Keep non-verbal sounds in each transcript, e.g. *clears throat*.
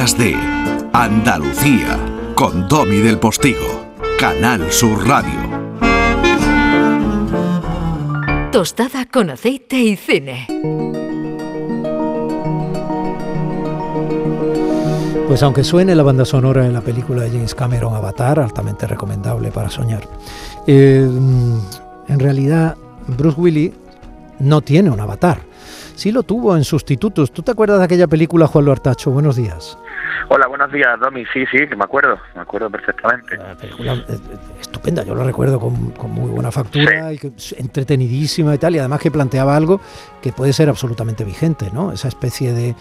días de Andalucía con Domi del Postigo, Canal Sur Radio. Tostada con aceite y cine. Pues aunque suene la banda sonora en la película de James Cameron Avatar, altamente recomendable para soñar, eh, en realidad Bruce Willis no tiene un avatar. Sí lo tuvo en Sustitutos. ¿Tú te acuerdas de aquella película, Juan Luartacho? Buenos días. Hola, buenos días, Domi. Sí, sí, me acuerdo, me acuerdo perfectamente. Película eh, estupenda, yo la recuerdo con, muy buena factura y que, entretenidísima y tal, y además que planteaba algo que puede ser absolutamente vigente, ¿no? Esa especie de,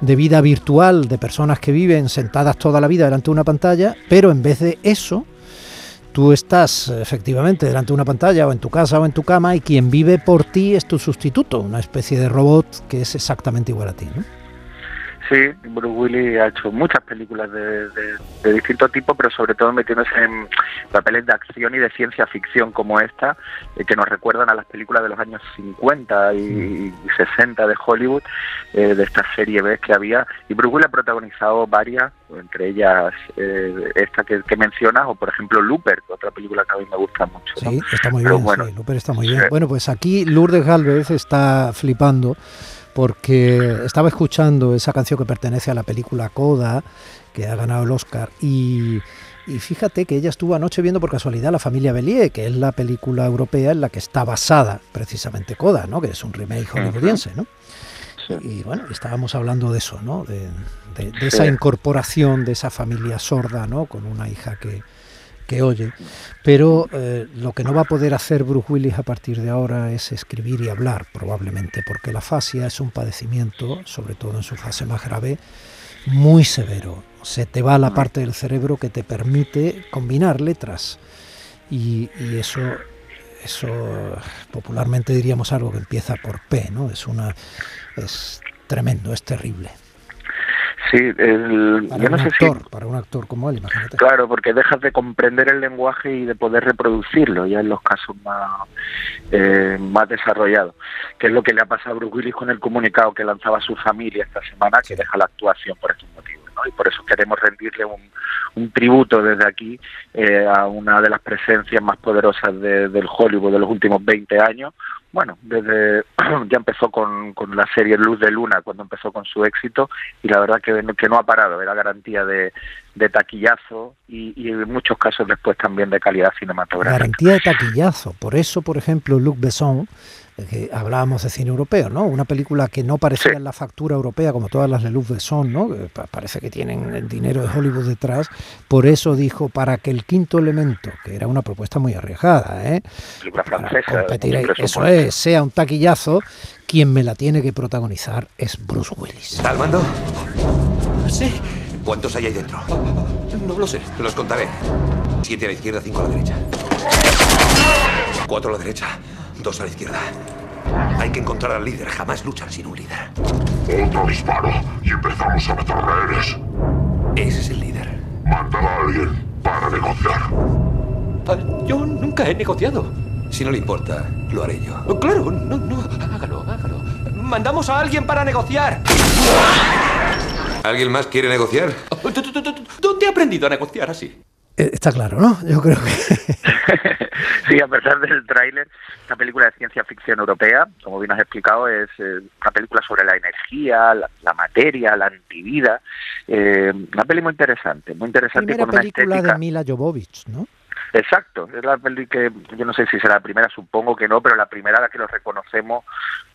de vida virtual de personas que viven sentadas toda la vida delante de una pantalla, pero en vez de eso, tú estás efectivamente delante de una pantalla o en tu casa o en tu cama y quien vive por ti es tu sustituto, una especie de robot que es exactamente igual a ti. ¿no? Sí, Bruce Willis ha hecho muchas películas de, de, distinto tipo, pero sobre todo metiéndose en papeles de acción y de ciencia ficción como esta, eh, que nos recuerdan a las películas de los años 50 y, 60 de Hollywood, eh, de esta serie B que había. Y Bruce Willis ha protagonizado varias, entre ellas eh, esta que, mencionas, o por ejemplo Looper, otra película que a mí me gusta mucho. Sí, está muy bien, bueno, Looper está muy bien. Bueno, pues aquí Lourdes Galvez está flipando porque estaba escuchando esa canción que pertenece a la película Coda, que ha ganado el Oscar, y, fíjate que ella estuvo anoche viendo por casualidad La familia Bellier, que es la película europea en la que está basada precisamente Coda, ¿no? que es un remake hollywoodiense, ¿no? Y bueno, estábamos hablando de eso, ¿no? De, de, esa incorporación de esa familia sorda, ¿no? Con una hija que, que oye, pero eh, lo que no va a poder hacer Bruce Willis a partir de ahora es escribir y hablar, probablemente, porque la fascia es un padecimiento, sobre todo en su fase más grave, muy severo. Se te va la parte del cerebro que te permite combinar letras y, y eso, eso popularmente diríamos algo que empieza por P, ¿no? Es una, es tremendo, es terrible. Sí, el, para, un actor, para un actor como él, imagínate. Claro, porque dejas de comprender el lenguaje y de poder reproducirlo, ya en los casos más, eh, más desarrollados. Que es lo que le ha pasado a Bruce Willis con el comunicado que lanzaba su familia esta semana, que deja la actuación por estos motivos. ¿no? Y por eso queremos rendirle un, un tributo desde aquí eh, a una de las presencias más poderosas del Hollywood de los últimos 20 años, bueno, desde *clears throat* ya empezó con, con, la serie Luz de Luna, cuando empezó con su éxito, y la verdad que, que no ha parado, era garantía de, de taquillazo y, y, en muchos casos después también de calidad cinematográfica. Garantía de taquillazo, por eso, por ejemplo, Luc Besson que hablábamos de cine europeo, ¿no? Una película que no parecía en la factura europea como todas las de Luz de Son, ¿no? parece que tienen el dinero de Hollywood detrás. Por eso dijo para que el quinto elemento, que era una propuesta muy arriesgada, ¿eh? competir, eso es, sea un taquillazo, quien me la tiene que protagonizar es Bruce Willis. ¿Está al mando? Sí. ¿Cuántos hay ahí dentro? No lo sé. Los contaré. Siete a la izquierda, cinco a la derecha. Cuatro a la derecha. Dos a la izquierda. Hay que encontrar al líder. Jamás luchan sin un líder. Otro disparo y empezamos a matar rehenes. Ese es el líder. Manda a alguien para negociar. Ah, yo nunca he negociado. Si no le importa, lo haré yo. Oh, claro, no, no, hágalo, hágalo. Mandamos a alguien para negociar. ¿Alguien más quiere negociar? ¿Dónde ha aprendido a negociar así? Eh, está claro, ¿no? Yo creo que... *laughs* sí, a pesar del tráiler, esta película de ciencia ficción europea, como bien has explicado, es eh, una película sobre la energía, la, materia, la antivida. Eh, una película muy interesante, muy interesante. Primera con una película de Mila Jovovich, ¿no? Exacto, es la peli que yo no sé si será la primera, supongo que no, pero la primera la que lo reconocemos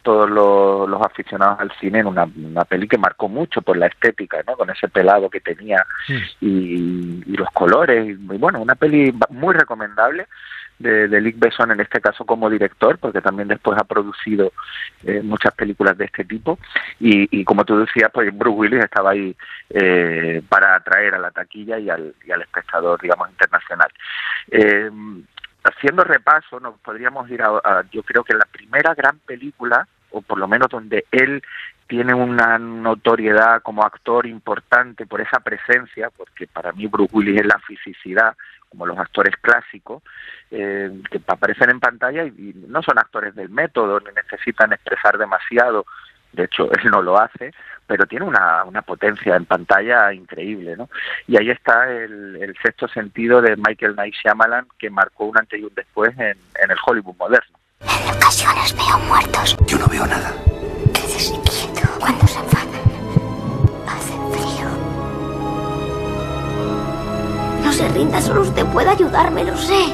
todos los, aficionados al cine en una, una, peli que marcó mucho por la estética, ¿no? Con ese pelado que tenía y, y, los colores, y, bueno, una peli muy recomendable de, de Luc Besson en este caso como director, porque también después ha producido eh, muchas películas de este tipo. Y, como tú decías, pues Bruce Willis estaba ahí eh, para atraer a la taquilla y al, y al espectador, digamos, internacional. Eh, haciendo repaso, nos podríamos ir a, yo creo que la primera gran película, o por lo menos donde él tiene una notoriedad como actor importante por esa presencia, porque para mí Bruce Willis es la fisicidad, como los actores clásicos, eh, que aparecen en pantalla y, no son actores del método, ni necesitan expresar demasiado, de hecho *laughs* él no lo hace, pero tiene una, una potencia en pantalla increíble, ¿no? Y ahí está el, el sexto sentido de Michael Night Shyamalan, que marcó un antes y un después en, en el Hollywood moderno. En ocasiones veo muertos. Yo no veo nada. Rinda, solo usted puede ayudarme, lo sé.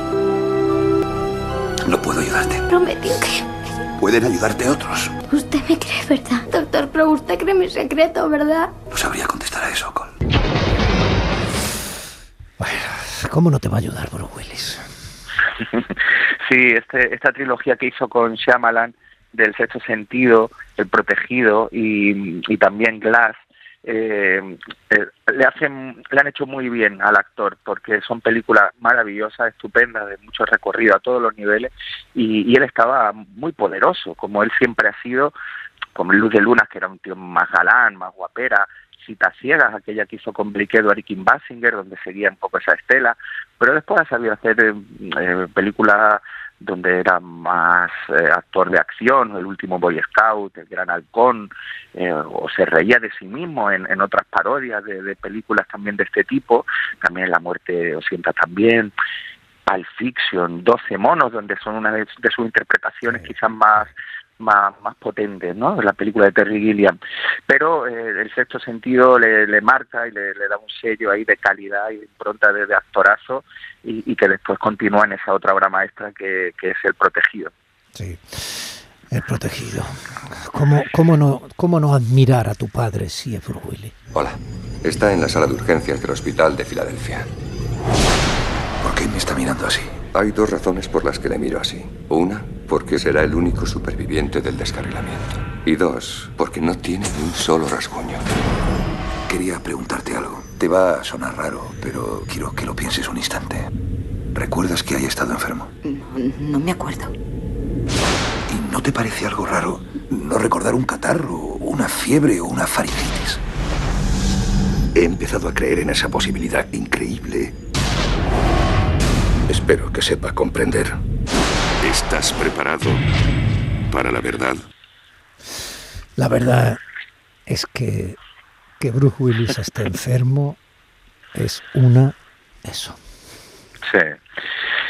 No puedo ayudarte. Prometió que Pueden ayudarte otros. usted me cree, ¿verdad? Doctor Crow, usted cree mi secreto, ¿verdad? No sabría contestar a eso, Cole. ¿Cómo no te va a ayudar Bruce Willis? *laughs* sí, este, esta trilogía que hizo con Shyamalan del sexto sentido, El protegido y, y también Glass, eh, eh, le hacen le han hecho muy bien al actor porque son películas maravillosas estupendas de mucho recorrido a todos los niveles y, y él estaba muy poderoso como él siempre ha sido como Luz de Lunas que era un tío más galán más guapera Citas Ciegas, aquella que hizo con Blake Edward Kim Basinger, donde seguía un poco esa estela, pero después ha sabido hacer eh, eh, películas donde era más eh, actor de acción, el último Boy Scout, el Gran Halcón, eh, o se reía de sí mismo en, en otras parodias de, de, películas también de este tipo, también La muerte os sienta también, Pulp Fiction, 12 monos, donde son una de, de sus interpretaciones quizás más más, más potente, ¿no? La película de Terry Gilliam. Pero eh, el sexto sentido le, le marca y le, le, da un sello ahí de calidad y de impronta de, de actorazo y, y, que después continúa en esa otra obra maestra que, que es El Protegido. Sí. El protegido. ¿Cómo, cómo, no, ¿Cómo no admirar a tu padre si es Bruce Willis? Hola. Está en la sala de urgencias del Hospital de Filadelfia. ¿Por qué me está mirando así? Hay dos razones por las que le miro así. Una, porque será el único superviviente del descarrilamiento. Y dos, porque no tiene ni un solo rasguño. Quería preguntarte algo. Te va a sonar raro, pero quiero que lo pienses un instante. ¿Recuerdas que haya estado enfermo? No, no me acuerdo. ¿Y no te parece algo raro no recordar un catarro, una fiebre o una faringitis? He empezado a creer en esa posibilidad increíble. Espero que sepa comprender. ¿Estás preparado para la verdad? La verdad es que que Bruce Willis esté *laughs* enfermo es una eso. Sí.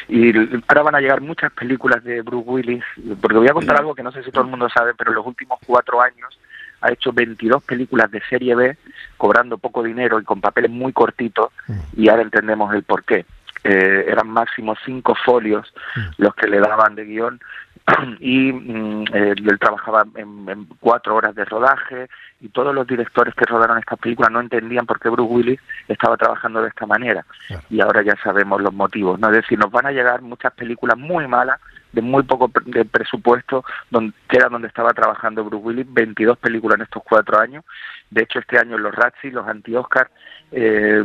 Y ahora van a llegar muchas películas de Bruce Willis, porque voy a contar algo que no sé si todo el mundo sabe, pero en los últimos cuatro años ha hecho 22 películas de serie B, cobrando poco dinero y con papeles muy cortitos, y ahora entendemos el porqué. Eh, eran máximo cinco folios los que le daban de guion *clears throat* y mm, eh, él trabajaba en, en, cuatro horas de rodaje y todos los directores que rodaron esta película no entendían por qué Bruce Willis estaba trabajando de esta manera. Y ahora ya sabemos los motivos no es decir nos van a llegar muchas películas muy malas de muy poco de presupuesto, donde, que era donde estaba trabajando Bruce Willis, 22 películas en estos cuatro años. De hecho, este año los Razzie, los anti-Oscar, eh,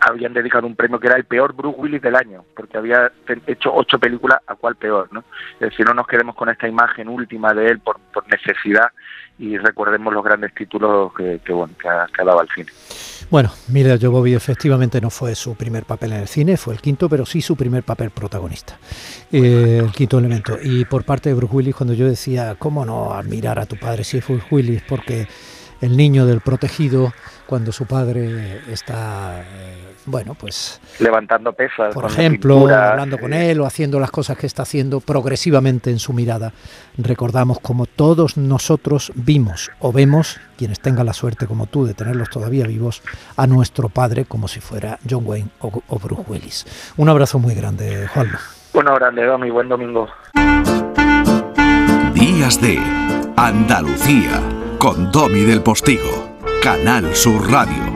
habían dedicado un premio que era el peor Bruce Willis del año, porque había hecho ocho películas, a cuál peor, ¿no? Es decir, no nos quedemos con esta imagen última de él por, por necesidad y recordemos los grandes títulos que, que bueno, que ha, que ha dado al cine. Bueno, Mira Jovovich efectivamente no fue su primer papel en el cine, fue el quinto, pero sí su primer papel protagonista, eh, el quinto elemento. Y por parte de Bruce Willis, cuando yo decía, ¿cómo no admirar a tu padre si es Bruce Willis? Porque el niño del protegido, cuando su padre está, eh, bueno, pues... Levantando pesas. Por ejemplo, pintura, hablando con él o haciendo las cosas que está haciendo progresivamente en su mirada. Recordamos como todos nosotros vimos o vemos, quienes tengan la suerte como tú de tenerlos todavía vivos, a nuestro padre como si fuera John Wayne o, o Bruce Willis. Un abrazo muy grande, Juanlo. Un abrazo, Domi, buen domingo. Días de Andalucía con Domi del Postigo, Canal Sur Radio.